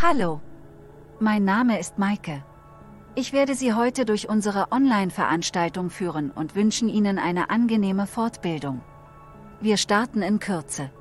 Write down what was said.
Hallo. Mein Name ist Maike. Ich werde Sie heute durch unsere Online-Veranstaltung führen und wünschen Ihnen eine angenehme Fortbildung. Wir starten in Kürze.